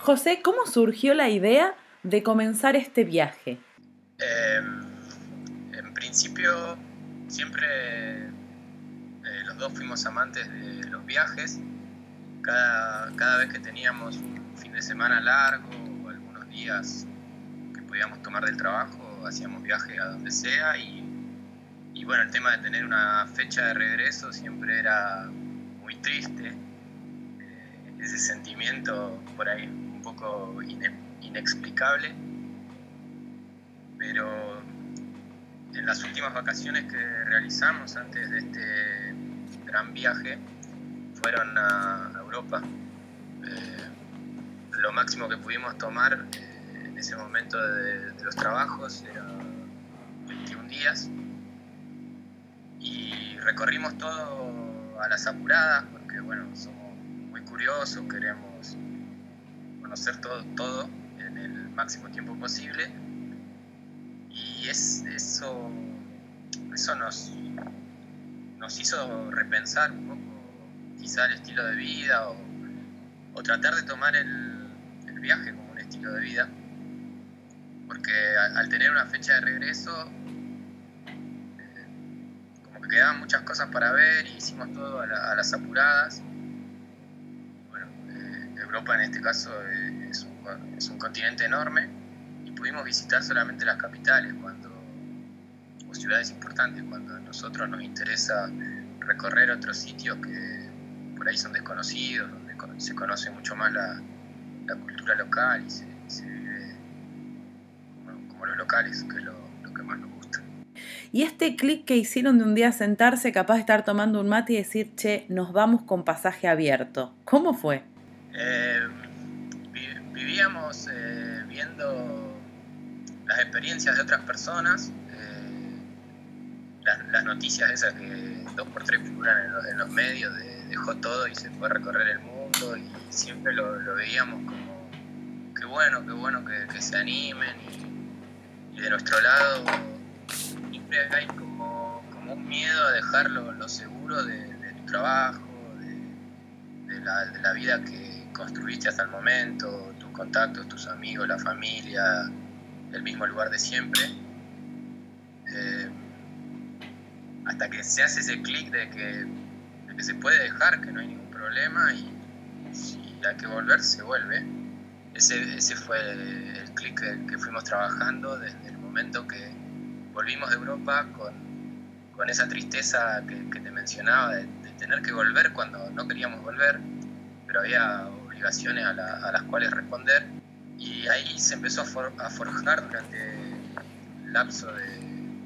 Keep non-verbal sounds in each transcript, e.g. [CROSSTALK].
José, ¿cómo surgió la idea de comenzar este viaje? Em, en principio, siempre eh, los dos fuimos amantes de los viajes. Cada, cada vez que teníamos un fin de semana largo o algunos días que podíamos tomar del trabajo, hacíamos viaje a donde sea y, y bueno, el tema de tener una fecha de regreso siempre era muy triste. Eh, ese sentimiento por ahí un poco inexplicable, pero en las últimas vacaciones que realizamos antes de este gran viaje fueron a Europa. Eh, lo máximo que pudimos tomar eh, en ese momento de, los trabajos era 21 días y recorrimos todo a las apuradas porque bueno, somos muy curiosos, queremos conocer todo, todo en el máximo tiempo posible. Y es, eso, eso nos, nos hizo repensar un poco quizá el estilo de vida o, tratar de tomar el, el, viaje como un estilo de vida. Porque al, tener una fecha de regreso, eh, como que quedaban muchas cosas para ver y hicimos todo a las apuradas Europa en este caso es un, continente enorme y pudimos visitar solamente las capitales cuando, o ciudades importantes cuando a nosotros nos interesa recorrer otros sitios que por ahí son desconocidos, donde se conoce mucho más la, cultura local y se, vive como, los locales, que es lo, que más nos gusta. Y este clic que hicieron de un día sentarse, capaz de estar tomando un mate y decir, che, nos vamos con pasaje abierto, ¿cómo fue? Eh, vivíamos eh, viendo las experiencias de otras personas, eh, las, noticias esas que dos por tres figuran en, los medios, de, dejó todo y se fue a recorrer el mundo y siempre lo, veíamos como, qué bueno, qué bueno que, se animen y, de nuestro lado siempre hay como, un miedo a dejar lo, seguro de, tu trabajo, de la vida que construiste hasta el momento, tus contactos, tus amigos, la familia, el mismo lugar de siempre. Eh, hasta que se hace ese clic de que, se puede dejar, que no hay ningún problema y si hay que volver, se vuelve. Ese, ese fue el, clic que, fuimos trabajando desde el momento que volvimos de Europa con, con esa tristeza que, te mencionaba de, de, tener que volver cuando no queríamos volver, pero había a, las cuales responder y ahí se empezó a, forjar durante el lapso de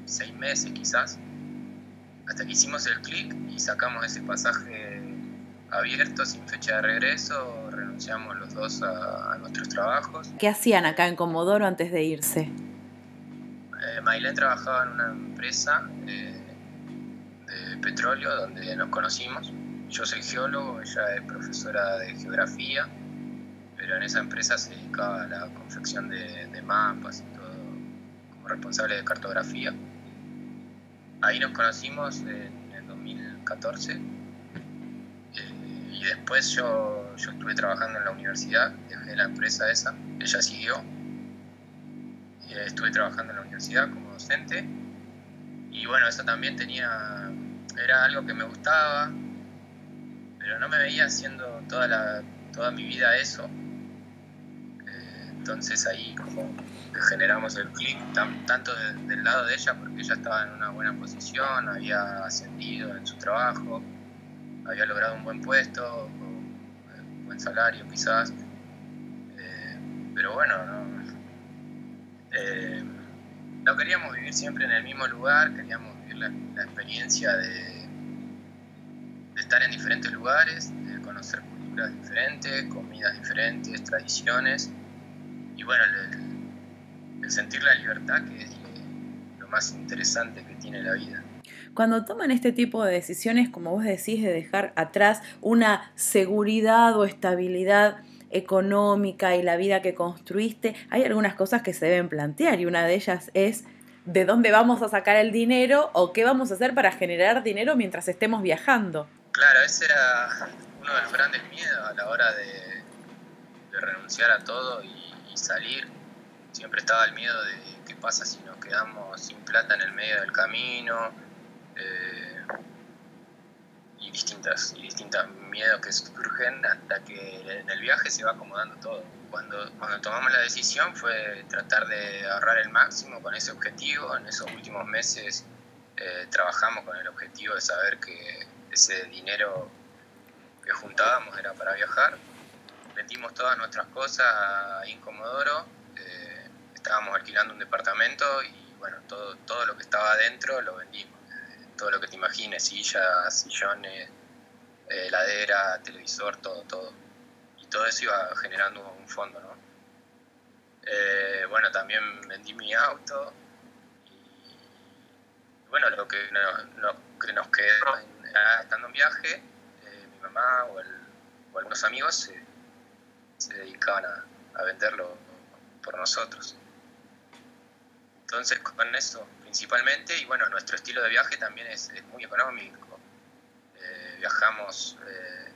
seis meses quizás, hasta que hicimos el clic y sacamos ese pasaje abierto, sin fecha de regreso, renunciamos los dos a, nuestros trabajos. ¿Qué hacían acá en Comodoro antes de irse? Eh, trabajaba en una empresa eh, de petróleo donde nos conocimos yo soy geólogo, ella es profesora de geografía, pero en esa empresa se dedicaba a la confección de, mapas y todo, como responsable de cartografía. Ahí nos conocimos en el 2014 eh, y después yo, yo estuve trabajando en la universidad, dejé la empresa esa, ella siguió. Estuve trabajando en la universidad como docente y bueno, eso también tenía, era algo que me gustaba, pero no me veía haciendo toda, la, toda mi vida eso. Eh, entonces ahí como generamos el clic tanto del lado de ella porque ella estaba en una buena posición, había ascendido en su trabajo, había logrado un buen puesto, un buen salario quizás, eh, pero bueno, no, eh, no, queríamos vivir siempre en el mismo lugar, queríamos vivir la experiencia de de estar en diferentes lugares, de conocer culturas diferentes, comidas diferentes, tradiciones. y bueno, el, sentir la libertad que es lo más interesante que tiene la vida. Cuando toman este tipo de decisiones, como vos decís, de dejar atrás una seguridad o estabilidad económica y la vida que construiste, hay algunas cosas que se deben plantear y una de ellas es de dónde vamos a sacar el dinero o qué vamos a hacer para generar dinero mientras estemos viajando. Claro, ese era uno de los grandes miedos a la hora de, renunciar a todo y, salir. Siempre estaba el miedo de qué pasa si nos quedamos sin plata en el medio del camino. Eh, y distintas distintos miedos que surgen hasta que en el viaje se va acomodando todo. Cuando, cuando tomamos la decisión fue tratar de ahorrar el máximo con ese objetivo. En esos últimos meses eh, trabajamos con el objetivo de saber que ese dinero que juntábamos era para viajar. Vendimos todas nuestras cosas a Incomodoro, eh, estábamos alquilando un departamento y bueno, todo, todo lo que estaba adentro lo vendimos. Eh, todo lo que te imagines, sillas, sillones, eh, heladera, televisor, todo, todo. Y todo eso iba generando un fondo, ¿no? bueno, también vendí mi auto y bueno, lo que, que nos quedó estando en viaje, mi mamá o, algunos amigos se dedicaban a, venderlo por nosotros. Entonces con eso principalmente, y bueno, nuestro estilo de viaje también es, muy económico. Eh, viajamos eh,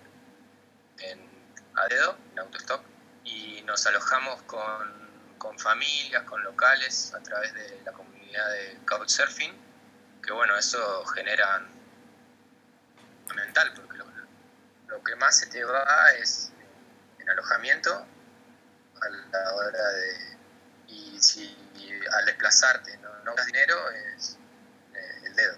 en, a dedo, en autostop, y nos alojamos con, con, familias, con locales, a través de la comunidad de Couchsurfing, que bueno, eso genera mental, porque lo, que más se te va es alojamiento a la hora de... Y si al desplazarte no, no dinero es eh, el dedo.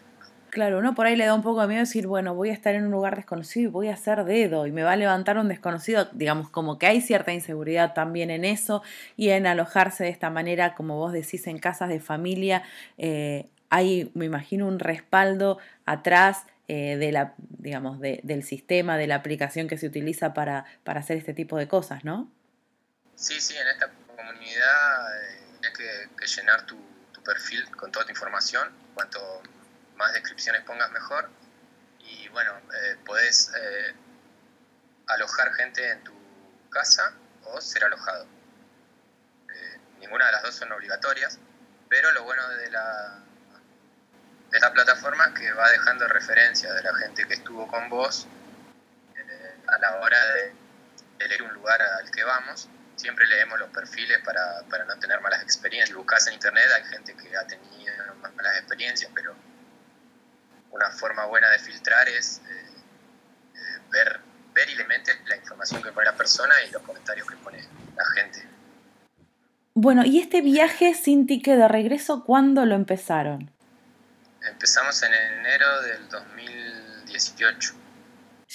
Claro, uno por ahí le da un poco de miedo decir, bueno, voy a estar en un lugar desconocido y voy a hacer dedo y me va a levantar un desconocido. Digamos, como que hay cierta inseguridad también en eso y en alojarse de esta manera, como vos decís, en casas de familia. Eh, hay, me imagino, un respaldo atrás eh, de la, digamos, del sistema, de la aplicación que se utiliza para, hacer este tipo de cosas, ¿no? Sí, sí, en esta comunidad eh, tienes que, llenar tu, perfil con toda tu información. Cuanto más descripciones pongas, mejor. Y bueno, eh, podés alojar gente en tu casa o ser alojado. ninguna de las dos son obligatorias, pero lo bueno de la, de la plataforma que va dejando referencia de la gente que estuvo con vos eh, a la hora de elegir un lugar al que vamos. Siempre leemos los perfiles para, para no tener malas experiencias. Si buscas en internet hay gente que ha tenido malas experiencias, pero una forma buena de filtrar es eh, eh, ver, ver y le la información que pone la persona y los comentarios que pone la gente. Bueno, ¿y este viaje sin ticket de regreso cuándo lo empezaron? Empezamos en enero del 2018.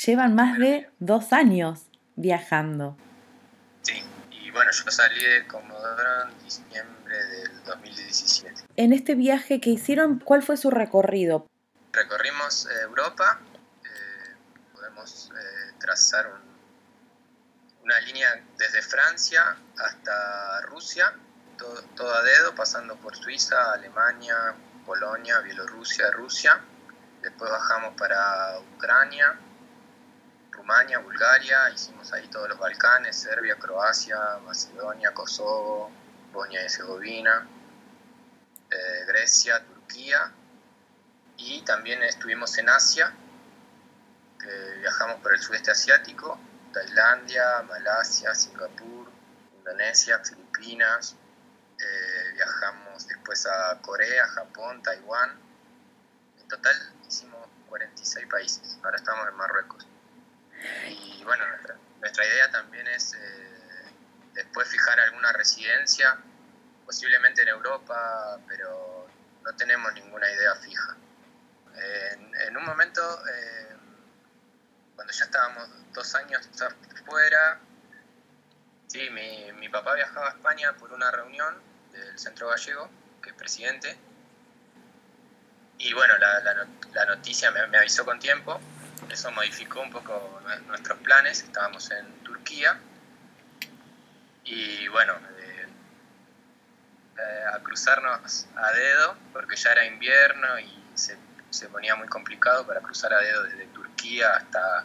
Llevan más de dos años viajando. Sí, y bueno, yo salí de Comodoro en diciembre del 2017. En este viaje que hicieron, ¿cuál fue su recorrido? Recorrimos eh, Europa, eh, podemos eh, trazar una línea desde Francia hasta Rusia, todo, todo a dedo, pasando por Suiza, Alemania, Polonia, Bielorrusia, Rusia. Después bajamos para Ucrania, Rumania, Bulgaria, hicimos ahí todos los Balcanes, Serbia, Croacia, Macedonia, Kosovo, Bosnia y Herzegovina, eh, Grecia, Turquía. Y también estuvimos en Asia, viajamos por el sudeste asiático, Tailandia, Malasia, Singapur, Indonesia, Filipinas, eh, viajamos después a Corea, Japón, Taiwán. En total hicimos 46 países, ahora estamos en Marruecos. Y bueno, nuestra, idea también es eh, después fijar alguna residencia, posiblemente en Europa, pero no tenemos ninguna idea fija. En, un momento, eh, cuando ya estábamos dos años fuera, Sí, mi, mi, papá viajaba a España por una reunión del Centro Gallego, que es presidente. Y bueno, la, la, noticia me, avisó con tiempo. Eso modificó un poco nuestros planes. Estábamos en Turquía. Y bueno, eh, a cruzarnos a dedo, porque ya era invierno y se, se ponía muy complicado para cruzar a dedo desde Turquía hasta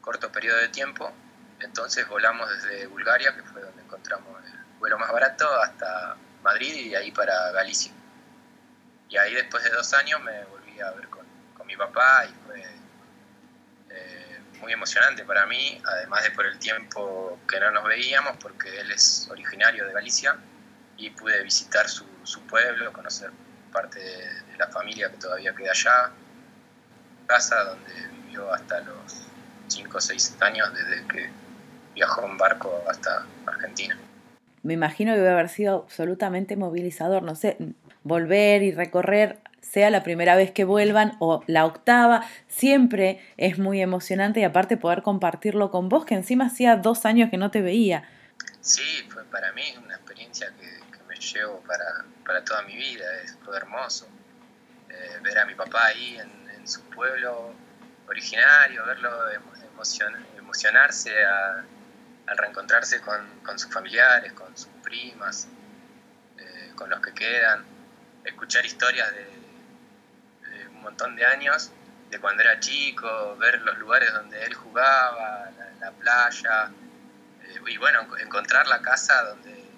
corto periodo de tiempo. Entonces volamos desde Bulgaria, que fue donde encontramos el vuelo más barato, hasta Madrid y ahí para Galicia. Y ahí después de dos años me volví a ver con, con mi papá y fue eh, muy emocionante para mí, además de por el tiempo que no nos veíamos, porque él es originario de Galicia y pude visitar su, su pueblo, conocer parte de, de la familia que todavía queda allá, casa donde vivió hasta los 5 o 6 años desde que viajó en barco hasta Argentina. Me imagino que debe haber sido absolutamente movilizador, no sé, volver y recorrer, sea la primera vez que vuelvan o la octava, siempre es muy emocionante y aparte poder compartirlo con vos, que encima hacía dos años que no te veía. Sí, fue para mí una experiencia que, que me llevo para, para, toda mi vida, es, fue hermoso. Eh, ver a mi papá ahí en, en su pueblo originario, verlo emocion, emocionarse a, al reencontrarse con, sus familiares, con sus primas, eh, con los que quedan, escuchar historias de, de, un montón de años, de cuando era chico, ver los lugares donde él jugaba, la, la playa, eh, y bueno, encontrar la casa donde,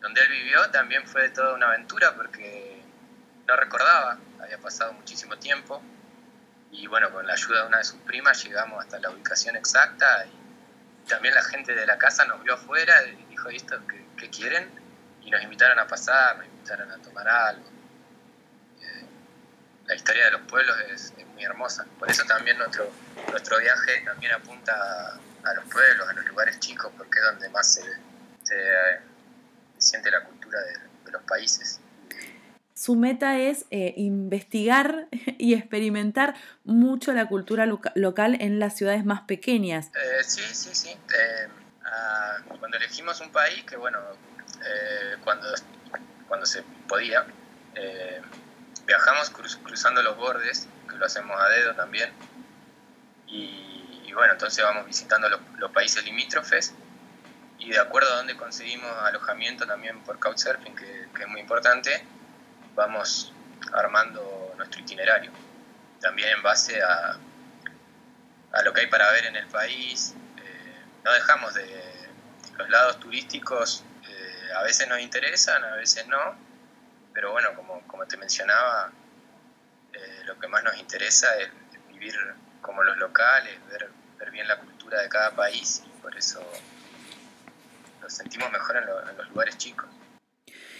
donde él vivió también fue toda una aventura porque no recordaba, había pasado muchísimo tiempo y bueno, con la ayuda de una de sus primas llegamos hasta la ubicación exacta y también la gente de la casa nos vio afuera y dijo, ¿esto qué, quieren? Y nos invitaron a pasar, nos invitaron a tomar algo. Eh, la historia de los pueblos es, muy hermosa, por eso también nuestro, nuestro viaje también apunta a, los pueblos, a los lugares chicos, porque es donde más se, se, eh, siente la cultura de los países su meta es eh, investigar [LAUGHS] y experimentar mucho la cultura loca local en las ciudades más pequeñas. Eh, sí, sí, sí. Eh, cuando elegimos un país, que bueno, eh, cuando, cuando se podía, eh, viajamos cruz, cruzando los bordes, que lo hacemos a dedo también. Y, bueno, entonces vamos visitando los, países limítrofes y de acuerdo a dónde conseguimos alojamiento también por Couchsurfing, que es muy importante, vamos armando nuestro itinerario, también en base a, a lo que hay para ver en el país. Eh, no dejamos de los lados turísticos, eh, a veces nos interesan, a veces no, pero bueno, como, como te mencionaba, eh, lo que más nos interesa es vivir como los locales, ver, ver bien la cultura de cada país y por eso nos sentimos mejor en, lo, en los lugares chicos.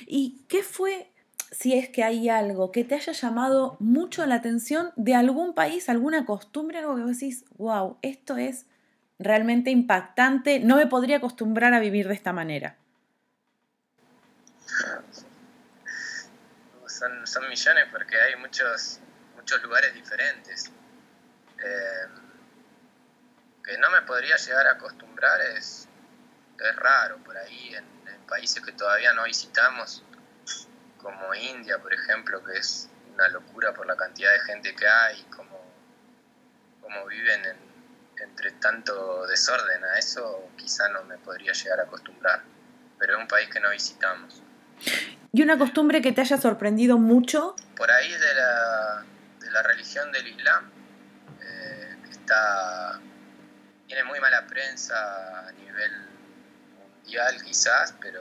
¿Y qué fue si es que hay algo que te haya llamado mucho la atención de algún país, alguna costumbre, algo que vos decís, wow, esto es realmente impactante, no me podría acostumbrar a vivir de esta manera. Son, millones porque hay muchos, muchos lugares diferentes. Eh, que no me podría llegar a acostumbrar es, es raro por ahí en países que todavía no visitamos como India, por ejemplo, que es una locura por la cantidad de gente que hay, como, como viven en, entre tanto desorden. A eso quizá no me podría llegar a acostumbrar, pero es un país que no visitamos. ¿Y una costumbre que te haya sorprendido mucho? Por ahí de la, de la religión del Islam, eh, que está, tiene muy mala prensa a nivel mundial quizás, pero,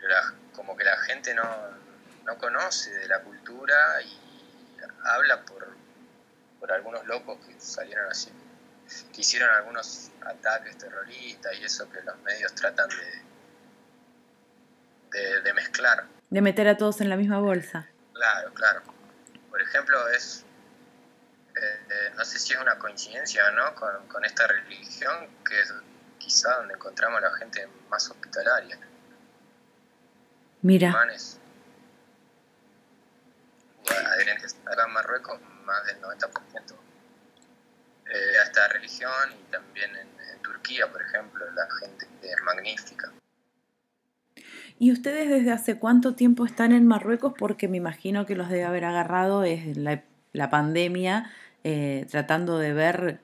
pero la, como que la gente no, no conoce de la cultura y habla por, por algunos locos que salieron así, que hicieron algunos ataques terroristas y eso que los medios tratan de, de, de mezclar. De meter a todos en la misma bolsa. Claro, claro. Por ejemplo, es, eh, eh, no sé si es una coincidencia o no con, con esta religión, que es quizá donde encontramos a la gente más hospitalaria. Mira. Musulmanes, adherentes en Marruecos, más del 90%. Eh, a esta religión y también en, en, Turquía, por ejemplo, la gente es magnífica. ¿Y ustedes desde hace cuánto tiempo están en Marruecos? Porque me imagino que los debe haber agarrado es la, la pandemia, eh, tratando de ver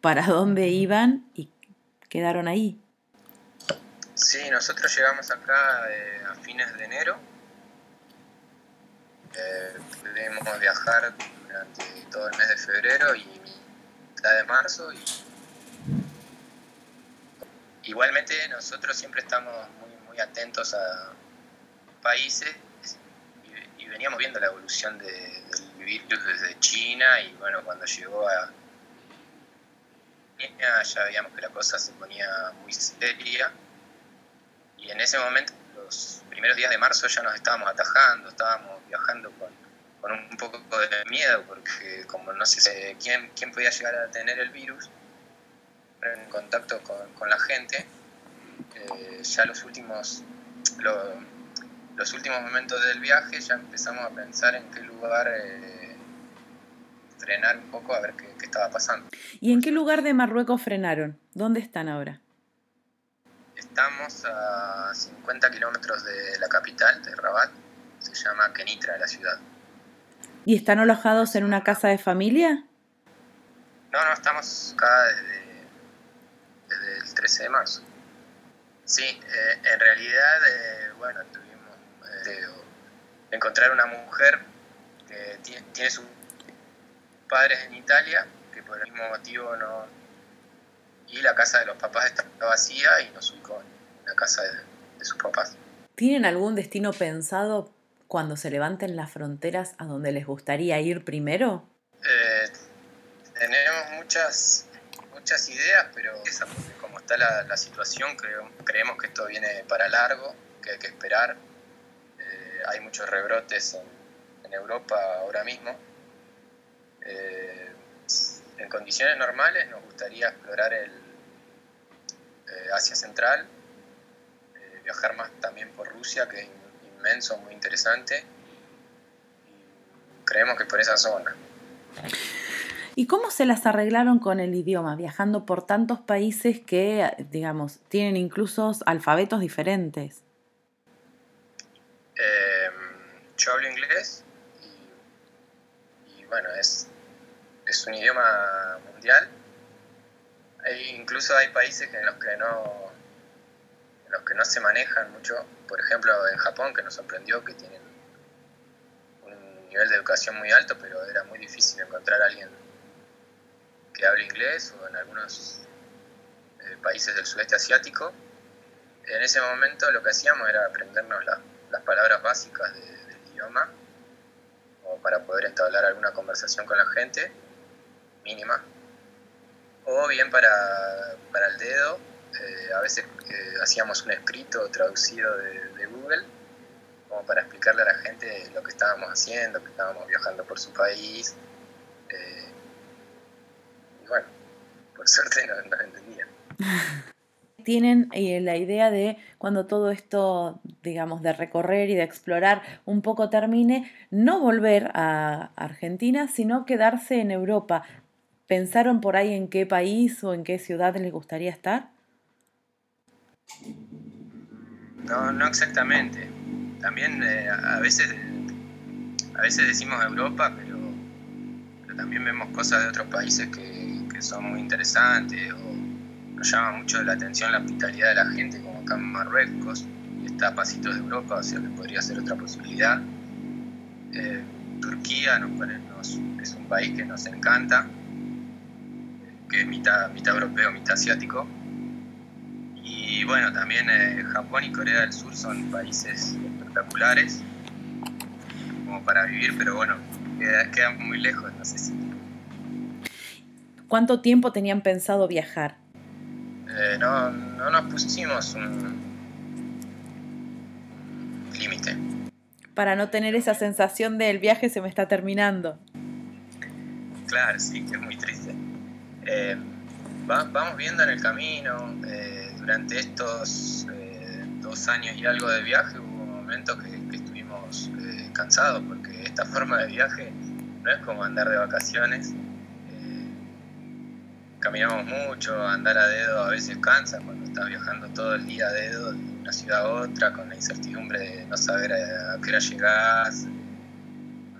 para [LAUGHS] dónde iban y quedaron ahí. Sí, nosotros llegamos acá eh, a fines de enero. Eh, pudimos viajar durante todo el mes de febrero y mitad de marzo. Y... Igualmente nosotros siempre estamos muy, muy atentos a países y, veníamos viendo la evolución de, del virus desde China y bueno, cuando llegó a ya veíamos que la cosa se ponía muy seria y en ese momento, los primeros días de marzo ya nos estábamos atajando, estábamos viajando con, un poco de miedo porque como no sé quién, quién podía llegar a tener el virus en contacto con, con la gente, eh, ya los últimos, los últimos momentos del viaje ya empezamos a pensar en qué lugar... Eh, frenar un poco a ver qué, estaba pasando. ¿Y en qué lugar de Marruecos frenaron? ¿Dónde están ahora? Estamos a 50 kilómetros de la capital, de Rabat. Se llama Kenitra la ciudad. ¿Y están alojados en una casa de familia? No, no, estamos acá desde, el 13 de marzo. Sí, eh, en realidad, eh, bueno, tuvimos eh, encontrar una mujer que tiene, tiene su padres en Italia, que por el mismo motivo no... Y la casa de los papás está vacía y nos ubicó en la casa de, sus papás. ¿Tienen algún destino pensado cuando se levanten las fronteras a donde les gustaría ir primero? Eh, tenemos muchas, muchas ideas, pero como está la, situación, creemos que esto viene para largo, que hay que esperar. Eh, hay muchos rebrotes en, en Europa ahora mismo eh, en condiciones normales nos gustaría explorar el eh, Asia Central, eh, viajar más también por Rusia, que es inmenso, muy interesante. creemos que por esa zona. ¿Y cómo se las arreglaron con el idioma, viajando por tantos países que, digamos, tienen incluso alfabetos diferentes? yo hablo inglés y bueno, es es un idioma mundial. incluso hay países en los que no en los que no se manejan mucho. Por ejemplo, en Japón, que nos sorprendió que tienen un nivel de educación muy alto, pero era muy difícil encontrar a alguien que hable inglés o en algunos eh, países del sudeste asiático. En ese momento lo que hacíamos era aprendernos las palabras básicas del idioma o para poder entablar alguna conversación con la gente mínima, o bien para, para el dedo, eh, a veces eh, hacíamos un escrito traducido de, Google, como para explicarle a la gente lo que estábamos haciendo, que estábamos viajando por su país. Eh, y bueno, por suerte no, no entendían. [LAUGHS] tienen la idea de cuando todo esto, digamos, de recorrer y de explorar un poco termine, no volver a Argentina, sino quedarse en Europa. ¿Pensaron por ahí en qué país o en qué ciudad les gustaría estar? No, no exactamente. También eh, a veces a veces decimos Europa, pero, también vemos cosas de otros países que, son muy interesantes o nos llama mucho la atención la hospitalidad de la gente, como acá en Marruecos, y está a pasitos de Europa, o sea que podría ser otra posibilidad. Eh, Turquía nos, es un país que nos encanta que es mitad, mitad europeo, mitad asiático. Y bueno, también eh, Japón y Corea del Sur son países espectaculares como para vivir, pero bueno, quedan muy lejos, no sé si. ¿Cuánto tiempo tenían pensado viajar? Eh, no, no nos pusimos un límite. Para no tener esa sensación de el viaje se me está terminando. Claro, sí, que es muy triste. Eh, vamos viendo en el camino, eh, durante estos eh, dos años y algo de viaje hubo momentos que, estuvimos cansados porque esta forma de viaje no es como andar de vacaciones. caminamos mucho, andar a dedo a veces cansa cuando estás viajando todo el día a dedo de una ciudad a otra con la incertidumbre de no saber a, qué hora llegás,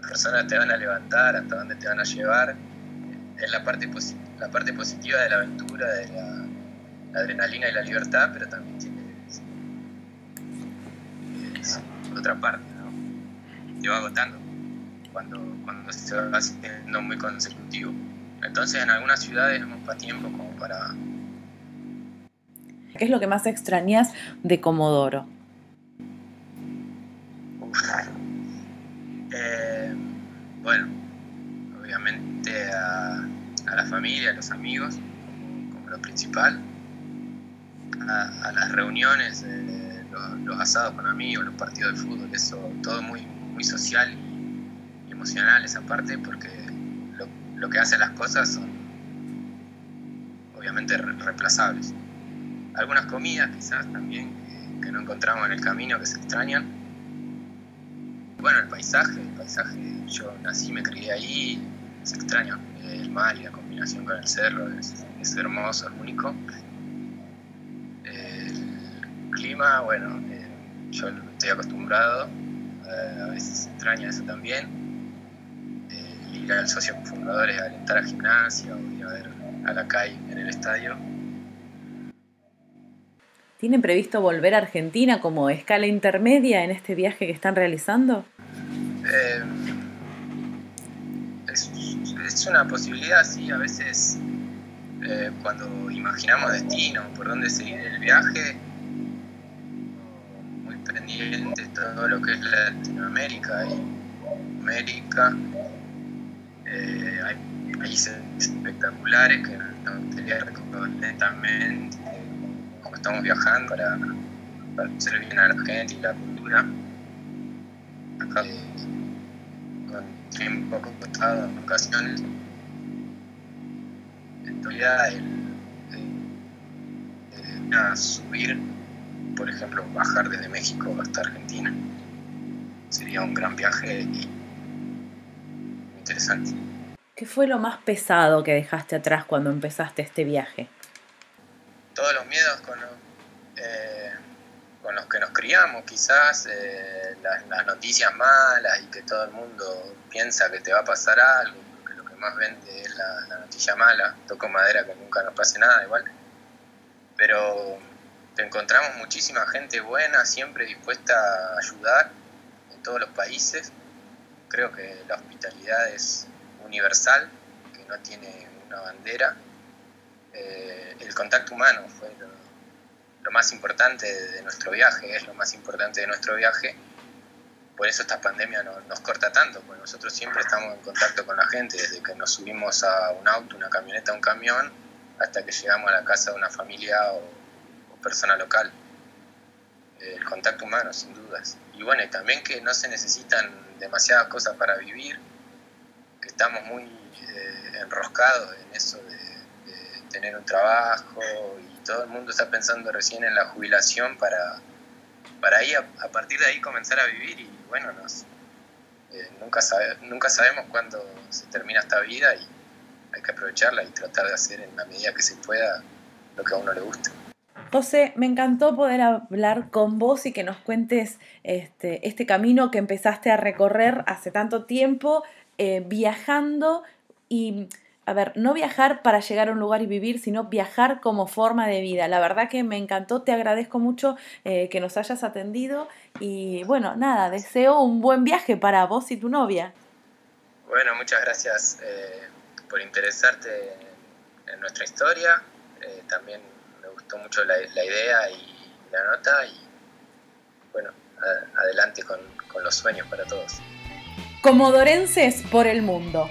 las personas te van a levantar, hasta dónde te van a llevar. Es la parte positiva la parte positiva de la aventura, de la, adrenalina y la libertad, pero también tiene, es otra parte, ¿no? Te va agotando cuando, cuando se va haciendo muy consecutivo. Entonces en algunas ciudades no para tiempo como para... ¿Qué es lo que más extrañas de Comodoro? Eh, bueno, obviamente a, la familia, a los amigos, como, lo principal, a, las reuniones, los, asados con amigos, los partidos de fútbol, eso todo muy, muy social y, emocional esa parte, porque lo, que hace las cosas son obviamente reemplazables. Algunas comidas quizás también que no encontramos en el camino que se extrañan, bueno, el paisaje, el paisaje, yo nací, me crié ahí, es extraño, el mar y la combinación con el cerro es, hermoso, es único. El clima, bueno, eh, yo estoy acostumbrado, eh, a veces extraña eso también. Eh, ir al socio fundador es alentar a gimnasia o ir a ver a la CAI en el estadio. ¿Tienen previsto volver a Argentina como escala intermedia en este viaje que están realizando? Eh, es, una posibilidad, sí, a veces eh, cuando imaginamos destino, por dónde seguir el viaje, muy pendiente todo lo que es Latinoamérica y América. Eh, hay países espectaculares que nos gustaría recorrer lentamente, como estamos viajando para, para bien a la gente y la cultura. En ocasiones. En realidad, el, subir, por ejemplo, bajar desde México hasta Argentina, sería un gran viaje y interesante. ¿Qué fue lo más pesado que dejaste atrás cuando empezaste este viaje? Todos los miedos con, eh, con los que nos criamos, quizás, eh, las, noticias malas y que todo el mundo piensa que te va a pasar algo, porque lo que más vende es la, noticia mala. Toco madera que nunca nos pase nada, igual. Pero encontramos muchísima gente buena, siempre dispuesta a ayudar en todos los países. Creo que la hospitalidad es universal, que no tiene una bandera. Eh, el contacto humano fue lo, lo más importante de nuestro viaje, es lo más importante de nuestro viaje. Por eso esta pandemia nos corta tanto, porque nosotros siempre estamos en contacto con la gente, desde que nos subimos a un auto, una camioneta, un camión, hasta que llegamos a la casa de una familia o, persona local. El contacto humano, sin dudas. Y bueno, y también que no se necesitan demasiadas cosas para vivir, que estamos muy eh, enroscados en eso de, de tener un trabajo y todo el mundo está pensando recién en la jubilación para, para ahí, a, partir de ahí comenzar a vivir y bueno, nos, eh, nunca, nunca sabemos cuándo se termina esta vida y hay que aprovecharla y tratar de hacer en la medida que se pueda lo que a uno le guste. José, me encantó poder hablar con vos y que nos cuentes este, este camino que empezaste a recorrer hace tanto tiempo, eh, viajando y a ver, no viajar para llegar a un lugar y vivir, sino viajar como forma de vida. La verdad que me encantó, te agradezco mucho eh, que nos hayas atendido y bueno, nada, deseo un buen viaje para vos y tu novia. Bueno, muchas gracias eh, por interesarte en, nuestra historia. Eh, también me gustó mucho la, idea y la nota y bueno, adelante con, con los sueños para todos. Comodorenses por el mundo